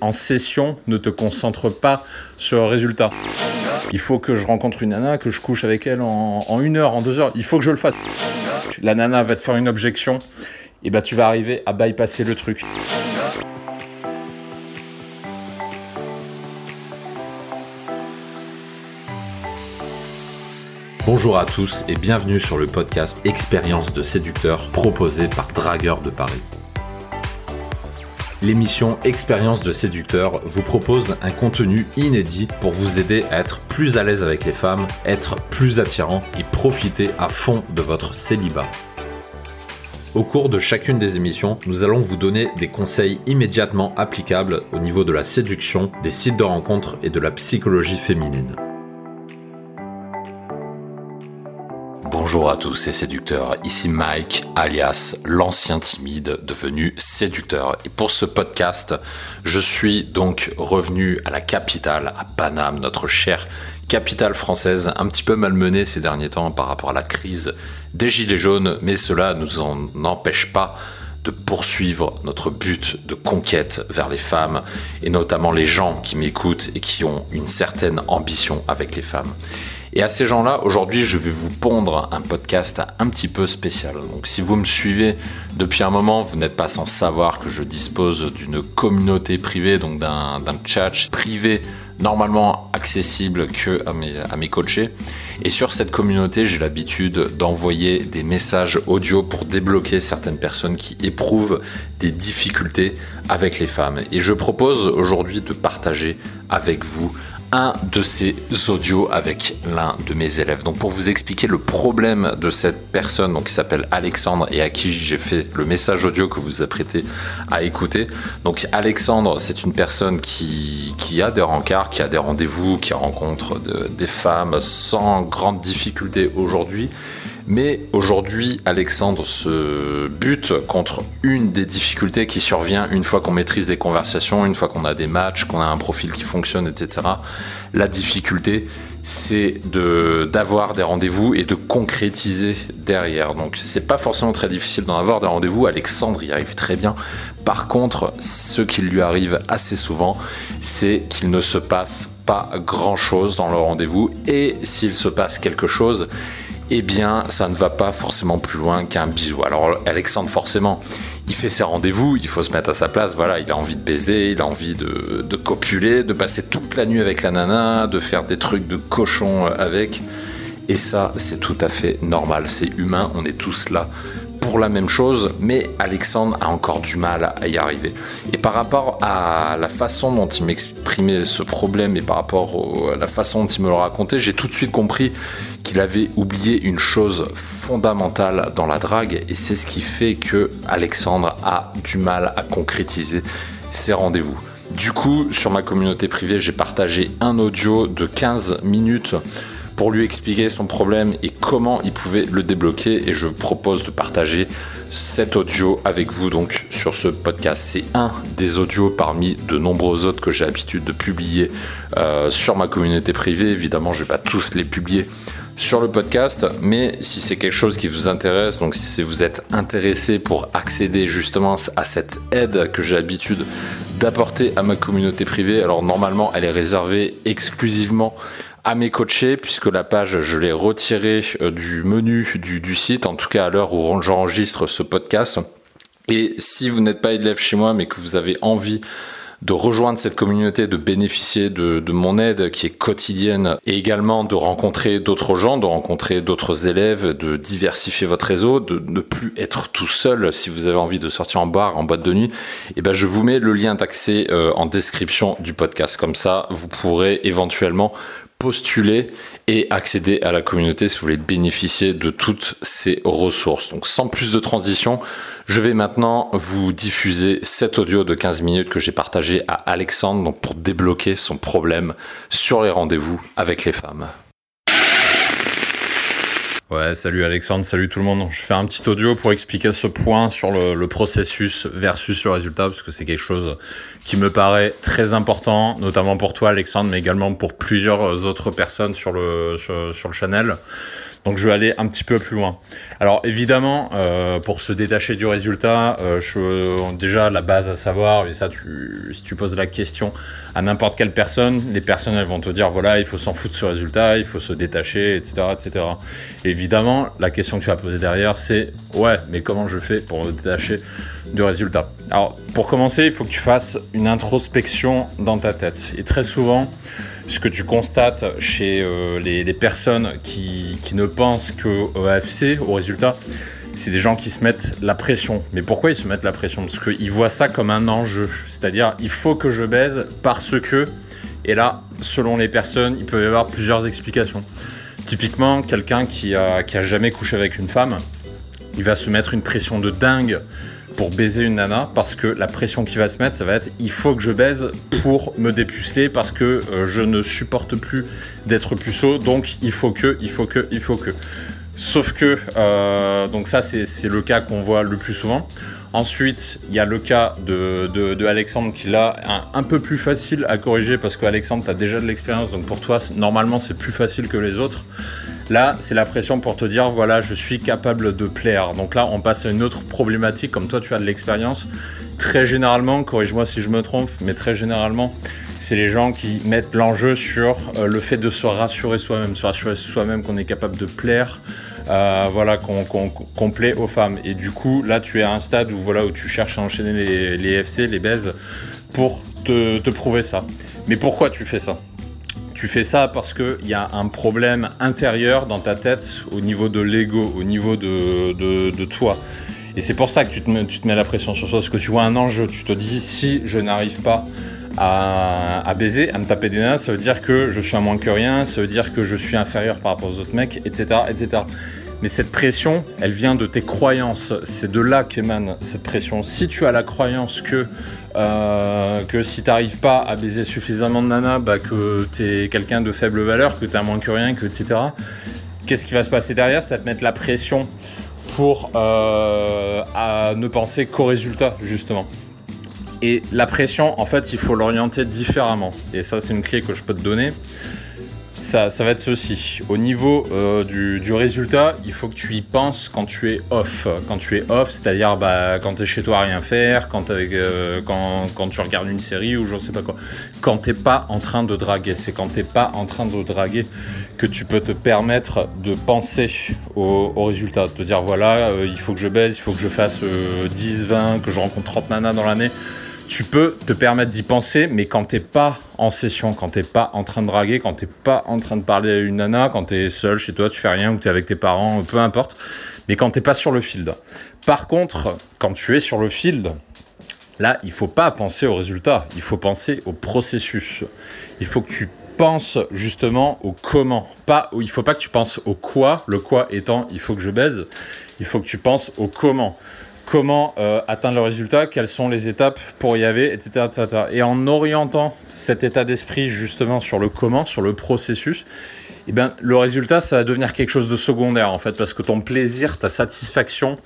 En session, ne te concentre pas sur le résultat. Il faut que je rencontre une nana, que je couche avec elle en, une heure, en deux heures. Il faut que je le fasse. La nana va te faire une objection, et bah tu vas arriver à bypasser le truc. Bonjour à tous et bienvenue sur le podcast Expérience de séducteur proposé par Dragueur de Paris l'émission Expérience de séducteur vous propose un contenu inédit pour vous aider à être plus à l'aise avec les femmes, être plus attirant et profiter à fond de votre célibat. Au cours de chacune des émissions, nous allons vous donner des conseils immédiatement applicables au niveau de la séduction, des sites de rencontres et de la psychologie féminine. Bonjour à tous ces séducteurs, ici Mike, alias l'ancien timide devenu séducteur. Et pour ce podcast, je suis donc revenu à la capitale, à Paname, notre chère capitale française, un petit peu malmenée ces derniers temps par rapport à la crise des Gilets jaunes, mais cela ne nous en empêche pas de poursuivre notre but de conquête vers les femmes, et notamment les gens qui m'écoutent et qui ont une certaine ambition avec les femmes. Et à ces gens-là, aujourd'hui, je vais vous pondre un podcast un petit peu spécial. Donc si vous me suivez depuis un moment, vous n'êtes pas sans savoir que je dispose d'une communauté privée, donc d'un chat privé normalement accessible que à mes, à mes coachés. Et sur cette communauté, j'ai l'habitude d'envoyer des messages audio pour débloquer certaines personnes qui éprouvent des difficultés avec les femmes. Et je propose aujourd'hui de partager avec vous un de ces audios avec l'un de mes élèves. Donc pour vous expliquer le problème de cette personne donc qui s'appelle Alexandre et à qui j'ai fait le message audio que vous apprêtez à écouter. Donc Alexandre, c'est une personne qui, qui, a des rencarts, qui a des rendez-vous, qui rencontre des femmes sans grande difficulté aujourd'hui mais aujourd'hui, Alexandre se bute contre une des difficultés qui survient une fois qu'on maîtrise des conversations, une fois qu'on a des matchs, qu'on a un profil qui fonctionne, etc. La difficulté, c'est d'avoir des rendez-vous et de concrétiser derrière. Donc c'est pas forcément très difficile d'en avoir des rendez-vous. Alexandre y arrive très bien. Par contre, ce qui lui arrive assez souvent, c'est qu'il ne se passe pas grand-chose dans le rendez-vous. Et s'il se passe quelque chose, eh bien, ça ne va pas forcément plus loin qu'un bisou. Alors, Alexandre, forcément, il fait ses rendez-vous, il faut se mettre à sa place. Voilà, il a envie de baiser, il a envie de, de copuler, de passer toute la nuit avec la nana, de faire des trucs de cochon avec. Et ça, c'est tout à fait normal, c'est humain, on est tous là la même chose, mais Alexandre a encore du mal à y arriver. Et par rapport à la façon dont il m'exprimait ce problème et par rapport à la façon dont il me le racontait, j'ai tout de suite compris qu'il avait oublié une chose fondamentale dans la drague et c'est ce qui fait que Alexandre a du mal à concrétiser ses rendez-vous. Du coup, sur ma communauté privée, j'ai partagé un audio de 15 minutes pour lui expliquer son problème et comment il pouvait le débloquer et je propose de partager cet audio avec vous donc sur ce podcast. C'est un des audios parmi de nombreux autres que j'ai l'habitude de publier euh, sur ma communauté privée. Évidemment, je ne vais pas tous les publier sur le podcast, mais si c'est quelque chose qui vous intéresse, donc si vous êtes intéressé pour accéder justement à cette aide que j'ai l'habitude d'apporter à ma communauté privée, alors normalement elle est réservée exclusivement à mes coachés puisque la page je l'ai retirée euh, du menu du, du site, en tout cas à l'heure où j'enregistre ce podcast. Et si vous n'êtes pas élève chez moi mais que vous avez envie de rejoindre cette communauté, de bénéficier de, mon aide qui est quotidienne et également de rencontrer d'autres gens, de rencontrer d'autres élèves, de diversifier votre réseau, de ne plus être tout seul si vous avez envie de sortir en bar, en boîte de nuit, et eh ben je vous mets le lien d'accès euh, en description du podcast. Comme ça, vous pourrez éventuellement postuler et accéder à la communauté si vous voulez bénéficier de toutes ces ressources. Donc sans plus de transition, je vais maintenant vous diffuser cet audio de 15 minutes que j'ai partagé à Alexandre pour débloquer son problème sur les rendez-vous avec les femmes. Ouais, salut Alexandre, salut tout le monde. Je fais un petit audio pour expliquer ce point sur le, processus versus le résultat, parce que c'est quelque chose qui me paraît très important, notamment pour toi Alexandre, mais également pour plusieurs autres personnes sur le, sur, le channel. Donc je vais aller un petit peu plus loin. Alors évidemment, euh, pour se détacher du résultat, euh, je, déjà la base à savoir, et ça tu, si tu poses la question à n'importe quelle personne, les personnes elles vont te dire voilà, il faut s'en foutre de ce résultat, il faut se détacher, etc. etc. évidemment, la question que tu vas poser derrière, c'est ouais, mais comment je fais pour me détacher du résultat? Alors pour commencer, il faut que tu fasses une introspection dans ta tête. Et très souvent, ce que tu constates chez euh, les, personnes qui, ne pensent qu'au AFC, au résultat, c'est des gens qui se mettent la pression. Mais pourquoi ils se mettent la pression? Parce qu'ils voient ça comme un enjeu. C'est-à-dire, il faut que je baise parce que. Et là, selon les personnes, il peut y avoir plusieurs explications. Typiquement, quelqu'un qui qui a jamais couché avec une femme, il va se mettre une pression de dingue pour baiser une nana parce que la pression qui va se mettre, ça va être il faut que je baise pour me dépuceler parce que euh, je ne supporte plus d'être puceau, donc il faut que, il faut que, il faut que. Sauf que, euh, donc ça c'est le cas qu'on voit le plus souvent. Ensuite, il y a le cas de, Alexandre qui là un, peu plus facile à corriger parce qu'Alexandre, tu as déjà de l'expérience, donc pour toi, normalement, c'est plus facile que les autres. Là, c'est la pression pour te dire, voilà, je suis capable de plaire. Donc là, on passe à une autre problématique, comme toi, tu as de l'expérience. Très généralement, corrige-moi si je me trompe, mais très généralement, c'est les gens qui mettent l'enjeu sur euh, le fait de se rassurer soi-même, se rassurer soi-même qu'on est capable de plaire, euh, voilà, qu'on plaît aux femmes. Et du coup, là, tu es à un stade où, voilà, où tu cherches à enchaîner les, FC, les baises, pour te prouver ça. Mais pourquoi tu fais ça? Tu fais ça parce qu'il y a un problème intérieur dans ta tête au niveau de l'ego, au niveau de, toi. Et c'est pour ça que tu te, mets, tu te mets la pression sur toi, parce que tu vois un enjeu, tu te dis si je n'arrive pas à, baiser, à me taper des nains, ça veut dire que je suis un moins que rien, ça veut dire que je suis inférieur par rapport aux autres mecs, etc. etc. Mais cette pression, elle vient de tes croyances. C'est de là qu'émane cette pression. Si tu as la croyance que, euh, que si tu n'arrives pas à baiser suffisamment de nana, bah, que tu es quelqu'un de faible valeur, que tu as moins que rien, que, etc., qu'est-ce qui va se passer derrière? Ça va te mettre la pression pour euh, à ne penser qu'au résultat, justement. Et la pression, en fait, il faut l'orienter différemment. Et ça, c'est une clé que je peux te donner ça, va être ceci. Au niveau euh, du, résultat, il faut que tu y penses quand tu es off. Quand tu es off, c'est-à-dire bah, quand tu es chez toi à rien faire, quand, euh, quand, tu regardes une série ou je ne sais pas quoi. Quand tu pas en train de draguer. C'est quand tu pas en train de draguer que tu peux te permettre de penser au, résultat. De te dire voilà, euh, il faut que je baisse, il faut que je fasse 10, 20, que je rencontre 30 nanas dans l'année tu peux te permettre d'y penser, mais quand t'es pas en session, quand t'es pas en train de draguer, quand t'es pas en train de parler à une nana, quand t'es seul chez toi, tu fais rien, ou t'es avec tes parents, peu importe, mais quand t'es pas sur le field. Par contre, quand tu es sur le field, là, il faut pas penser au résultat, il faut penser au processus. Il faut que tu penses justement au comment. Pas, il faut pas que tu penses au quoi, le quoi étant il faut que je baise, il faut que tu penses au comment comment euh, atteindre le résultat, quelles sont les étapes pour y aller, etc. etc. Et en orientant cet état d'esprit justement sur le comment, sur le processus, eh bien, le résultat, ça va devenir quelque chose de secondaire en fait, parce que ton plaisir, ta satisfaction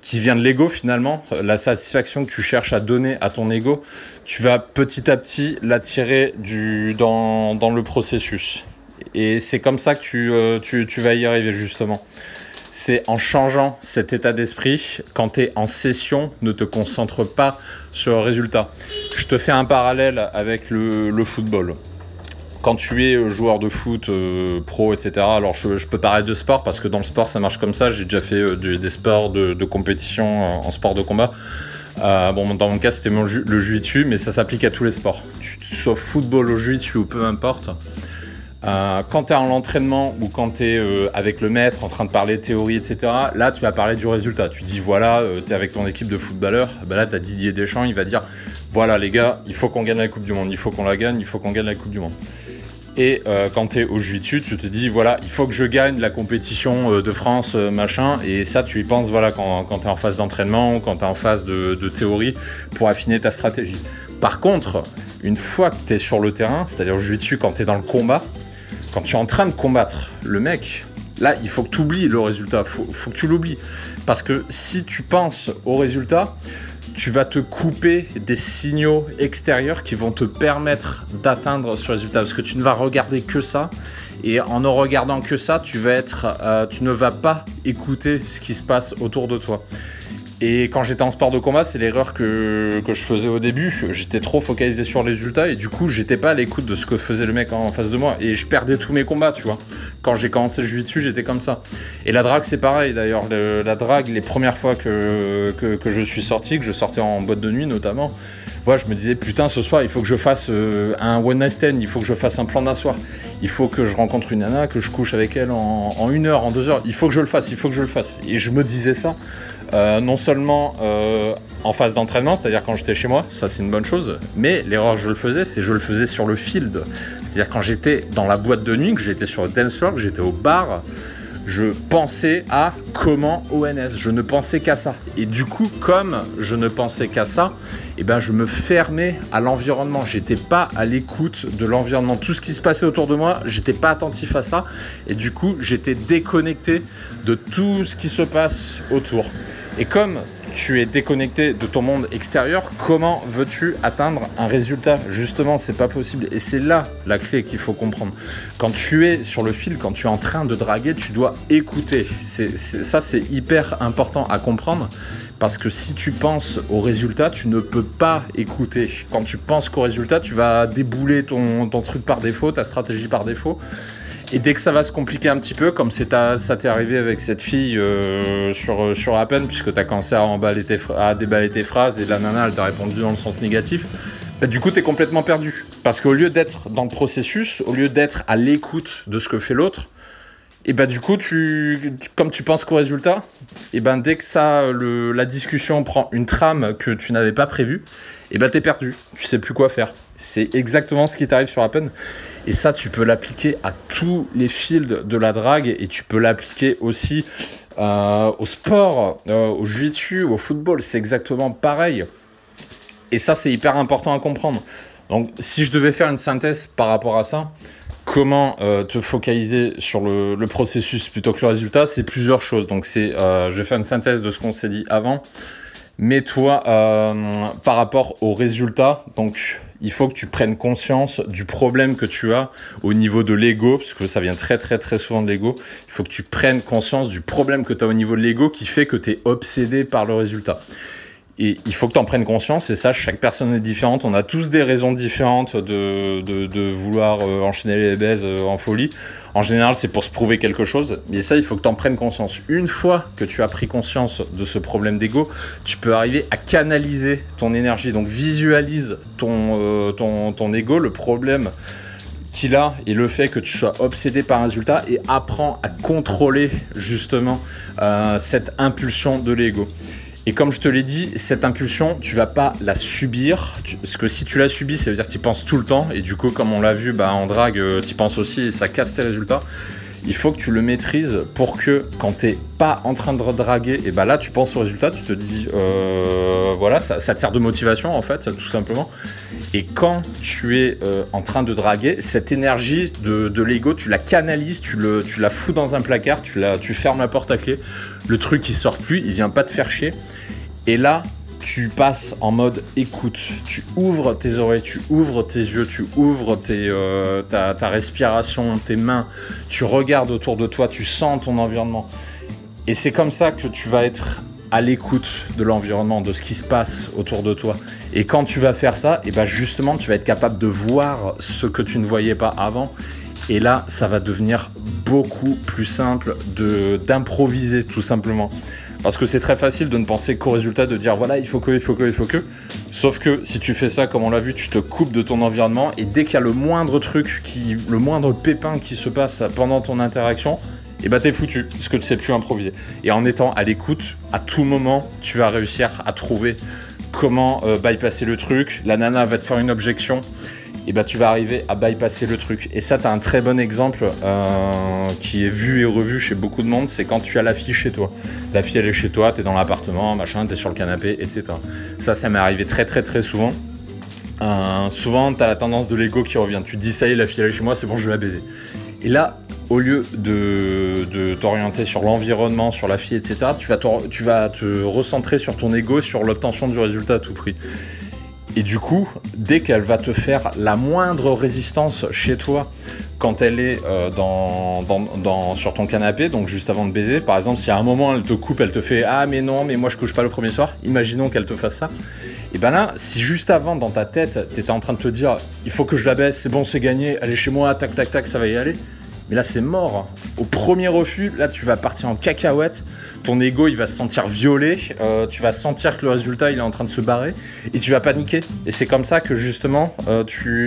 qui vient de l'ego finalement, la satisfaction que tu cherches à donner à ton ego, tu vas petit à petit l'attirer dans, dans le processus. Et c'est comme ça que tu, euh, tu, tu vas y arriver justement c'est en changeant cet état d'esprit, quand tu es en session, ne te concentre pas sur le résultat. Je te fais un parallèle avec le, football. Quand tu es joueur de foot euh, pro, etc., alors je, peux parler de sport parce que dans le sport ça marche comme ça. J'ai déjà fait euh, des sports de, compétition en, sport de combat. Euh, bon, dans mon cas, c'était le jiu mais ça s'applique à tous les sports. Sois football au jiu ou peu importe, euh, quand tu es en l'entraînement ou quand tu es euh, avec le maître en train de parler théorie, etc., là tu vas parler du résultat. Tu dis voilà, euh, tu es avec ton équipe de footballeurs, bah là tu as Didier Deschamps, il va dire voilà les gars, il faut qu'on gagne la Coupe du Monde, il faut qu'on la gagne, il faut qu'on gagne la Coupe du Monde. Et quand tu es au jiu tu te dis voilà, il faut que je gagne la compétition de France, machin, et ça tu y penses voilà quand, tu es en phase d'entraînement, quand tu es en phase de, de théorie pour affiner ta stratégie. Par contre, une fois que tu es sur le terrain, c'est-à-dire au jiu quand tu es dans le combat, quand tu es en train de combattre le mec, là, il faut que tu oublies le résultat. Il faut, que tu l'oublies. Parce que si tu penses au résultat, tu vas te couper des signaux extérieurs qui vont te permettre d'atteindre ce résultat. Parce que tu ne vas regarder que ça. Et en ne regardant que ça, tu euh, tu ne vas pas écouter ce qui se passe autour de toi. Et quand j'étais en sport de combat, c'est l'erreur que, je faisais au début. J'étais trop focalisé sur les résultats et du coup, j'étais pas à l'écoute de ce que faisait le mec en face de moi. Et je perdais tous mes combats, tu vois. Quand j'ai commencé le dessus, j'étais comme ça. Et la drague, c'est pareil d'ailleurs. La drague, les premières fois que, que, je suis sorti, que je sortais en boîte de nuit notamment, moi, je me disais, putain, ce soir, il faut que je fasse euh, un one night stand, il faut que je fasse un plan d'un soir, il faut que je rencontre une nana, que je couche avec elle en, une heure, en deux heures, il faut que je le fasse, il faut que je le fasse. Et je me disais ça euh, non seulement euh, en phase d'entraînement, c'est-à-dire quand j'étais chez moi, ça c'est une bonne chose, mais l'erreur que je le faisais, c'est je le faisais sur le field. C'est-à-dire quand j'étais dans la boîte de nuit, que j'étais sur le dance floor, que j'étais au bar, je pensais à comment ONS, je ne pensais qu'à ça. Et du coup, comme je ne pensais qu'à ça, eh ben, je me fermais à l'environnement. J'étais pas à l'écoute de l'environnement. Tout ce qui se passait autour de moi, j'étais pas attentif à ça. Et du coup, j'étais déconnecté de tout ce qui se passe autour. Et comme tu es déconnecté de ton monde extérieur, comment veux-tu atteindre un résultat? Justement, c'est pas possible. Et c'est là la clé qu'il faut comprendre. Quand tu es sur le fil, quand tu es en train de draguer, tu dois écouter. ça, c'est hyper important à comprendre. Parce que si tu penses au résultat, tu ne peux pas écouter. Quand tu penses qu'au résultat, tu vas débouler ton, ton truc par défaut, ta stratégie par défaut. Et dès que ça va se compliquer un petit peu, comme ça t'est arrivé avec cette fille euh, sur, sur Appen, puisque t'as commencé à, emballer tes, à déballer tes phrases et la nana elle t'a répondu dans le sens négatif, bah, du coup t'es complètement perdu. Parce qu'au lieu d'être dans le processus, au lieu d'être à l'écoute de ce que fait l'autre, et bah du coup, comme tu penses qu'au résultat, et ben dès que ça, la discussion prend une trame que tu n'avais pas prévue, et ben t'es perdu, tu sais plus quoi faire. C'est exactement ce qui t'arrive sur Appen. Et ça, tu peux l'appliquer à tous les fields de la drague et tu peux l'appliquer aussi euh, au sport, euh, au jiu au football. C'est exactement pareil. Et ça, c'est hyper important à comprendre. Donc, si je devais faire une synthèse par rapport à ça, comment euh, te focaliser sur le, le, processus plutôt que le résultat, c'est plusieurs choses. Donc, c'est, je vais faire une synthèse de ce qu'on s'est dit avant. Mais toi, par rapport au résultat, donc il faut que tu prennes conscience du problème que tu as au niveau de l'ego, parce que ça vient très très très souvent de l'ego. Il faut que tu prennes conscience du problème que tu as au niveau de l'ego qui fait que tu es obsédé par le résultat. Et il faut que tu en prennes conscience, et ça, chaque personne est différente. On a tous des raisons différentes de, vouloir euh, enchaîner les baises euh, en folie. En général, c'est pour se prouver quelque chose. Mais ça, il faut que tu en prennes conscience. Une fois que tu as pris conscience de ce problème d'ego, tu peux arriver à canaliser ton énergie. Donc visualise ton, euh, ego, le problème qu'il a et le fait que tu sois obsédé par un résultat et apprends à contrôler justement cette impulsion de l'ego. Et comme je te l'ai dit, cette impulsion, tu vas pas la subir. parce que si tu la subis, ça veut dire que tu penses tout le temps. Et du coup, comme on l'a vu bah, en drague, euh, tu penses aussi et ça casse tes résultats. Il faut que tu le maîtrises pour que quand tu n'es pas en train de draguer, et bah là tu penses au résultat, tu te dis euh, voilà, ça, te sert de motivation en fait, tout simplement. Et quand tu es euh, en train de draguer, cette énergie de, l'ego, tu la canalises, tu, la fous dans un placard, tu, la, tu fermes la porte à clé le truc qui sort plus, il vient pas te faire chier. Et là, tu passes en mode écoute, tu ouvres tes oreilles, tu ouvres tes yeux, tu ouvres euh, ta, respiration, tes mains, tu regardes autour de toi, tu sens ton environnement. Et c'est comme ça que tu vas être à l'écoute de l'environnement, de ce qui se passe autour de toi. Et quand tu vas faire ça, et ben justement, tu vas être capable de voir ce que tu ne voyais pas avant. Et là, ça va devenir beaucoup plus simple d'improviser tout simplement. Parce que c'est très facile de ne penser qu'au résultat, de dire voilà, il faut que, il faut que, il faut que. Sauf que si tu fais ça, comme on l'a vu, tu te coupes de ton environnement et dès qu'il y a le moindre truc, qui, le moindre pépin qui se passe pendant ton interaction, et eh bah ben, t'es foutu, parce que tu sais plus improviser. Et en étant à l'écoute, à tout moment, tu vas réussir à trouver comment euh, bypasser le truc. La nana va te faire une objection et bah tu vas arriver à bypasser le truc. Et ça, tu as un très bon exemple euh, qui est vu et revu chez beaucoup de monde, c'est quand tu as la fille chez toi. La fille, elle est chez toi, tu es dans l'appartement, machin, tu es sur le canapé, etc. Ça, ça m'est arrivé très très très souvent. Euh, souvent, tu as la tendance de l'ego qui revient. Tu te dis, ça y est, la fille, elle est chez moi, c'est bon, je vais la baiser. Et là, au lieu de, t'orienter sur l'environnement, sur la fille, etc., tu vas te recentrer sur ton ego, sur l'obtention du résultat à tout prix. Et du coup, dès qu'elle va te faire la moindre résistance chez toi, quand elle est euh, dans, sur ton canapé, donc juste avant de baiser. Par exemple, si à un moment elle te coupe, elle te fait Ah, mais non, mais moi je couche pas le premier soir. Imaginons qu'elle te fasse ça. Et ben là, si juste avant, dans ta tête, t'étais en train de te dire Il faut que je la baisse, c'est bon, c'est gagné, allez chez moi, tac, tac, tac, ça va y aller. Mais là, c'est mort. Au premier refus, là, tu vas partir en cacahuète. Ton ego, il va se sentir violé. Euh, tu vas sentir que le résultat, il est en train de se barrer. Et tu vas paniquer. Et c'est comme ça que, justement, euh,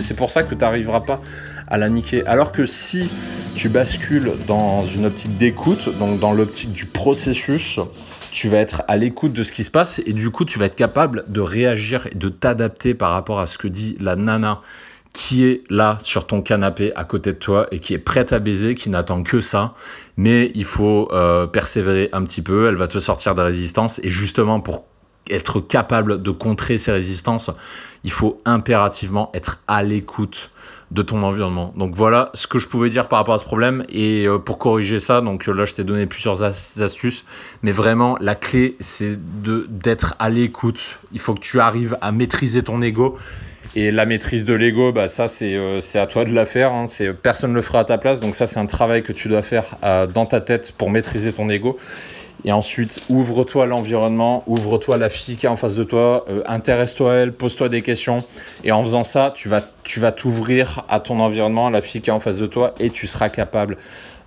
c'est pour ça que tu n'arriveras pas à la niquer. Alors que si tu bascules dans une optique d'écoute, donc dans l'optique du processus, tu vas être à l'écoute de ce qui se passe et du coup tu vas être capable de réagir et de t'adapter par rapport à ce que dit la nana qui est là sur ton canapé à côté de toi et qui est prête à baiser, qui n'attend que ça. Mais il faut euh, persévérer un petit peu, elle va te sortir des résistances et justement pour être capable de contrer ces résistances, il faut impérativement être à l'écoute de ton environnement. Donc voilà ce que je pouvais dire par rapport à ce problème. Et euh, pour corriger ça, donc là je t'ai donné plusieurs astuces, mais vraiment la clé c'est de d'être à l'écoute. Il faut que tu arrives à maîtriser ton ego. Et la maîtrise de l'ego, bah ça c'est euh, à toi de la faire. Hein. C'est personne ne le fera à ta place. Donc ça c'est un travail que tu dois faire euh, dans ta tête pour maîtriser ton ego. Et ensuite, ouvre-toi l'environnement, ouvre-toi la fille qui est en face de toi, euh, intéresse-toi à elle, pose-toi des questions. Et en faisant ça, tu vas tu vas t'ouvrir à ton environnement, à la fille qui est en face de toi, et tu seras capable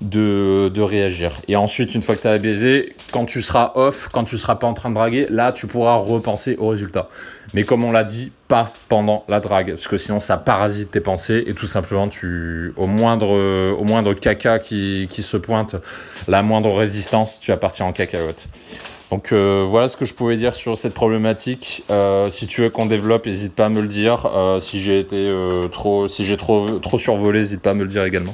de, de réagir. Et ensuite, une fois que tu as baisé, quand tu seras off, quand tu seras pas en train de draguer, là, tu pourras repenser au résultat. Mais comme on l'a dit, pas pendant la drague, parce que sinon ça parasite tes pensées et tout simplement, tu, au moindre, au moindre caca qui, qui se pointe, la moindre résistance, tu vas partir en cacahuète. Donc euh, voilà ce que je pouvais dire sur cette problématique. Euh, si tu veux qu'on développe, n'hésite pas à me le dire. Euh, si j'ai été trop, si j'ai trop, trop survolé, n'hésite pas à me le dire également.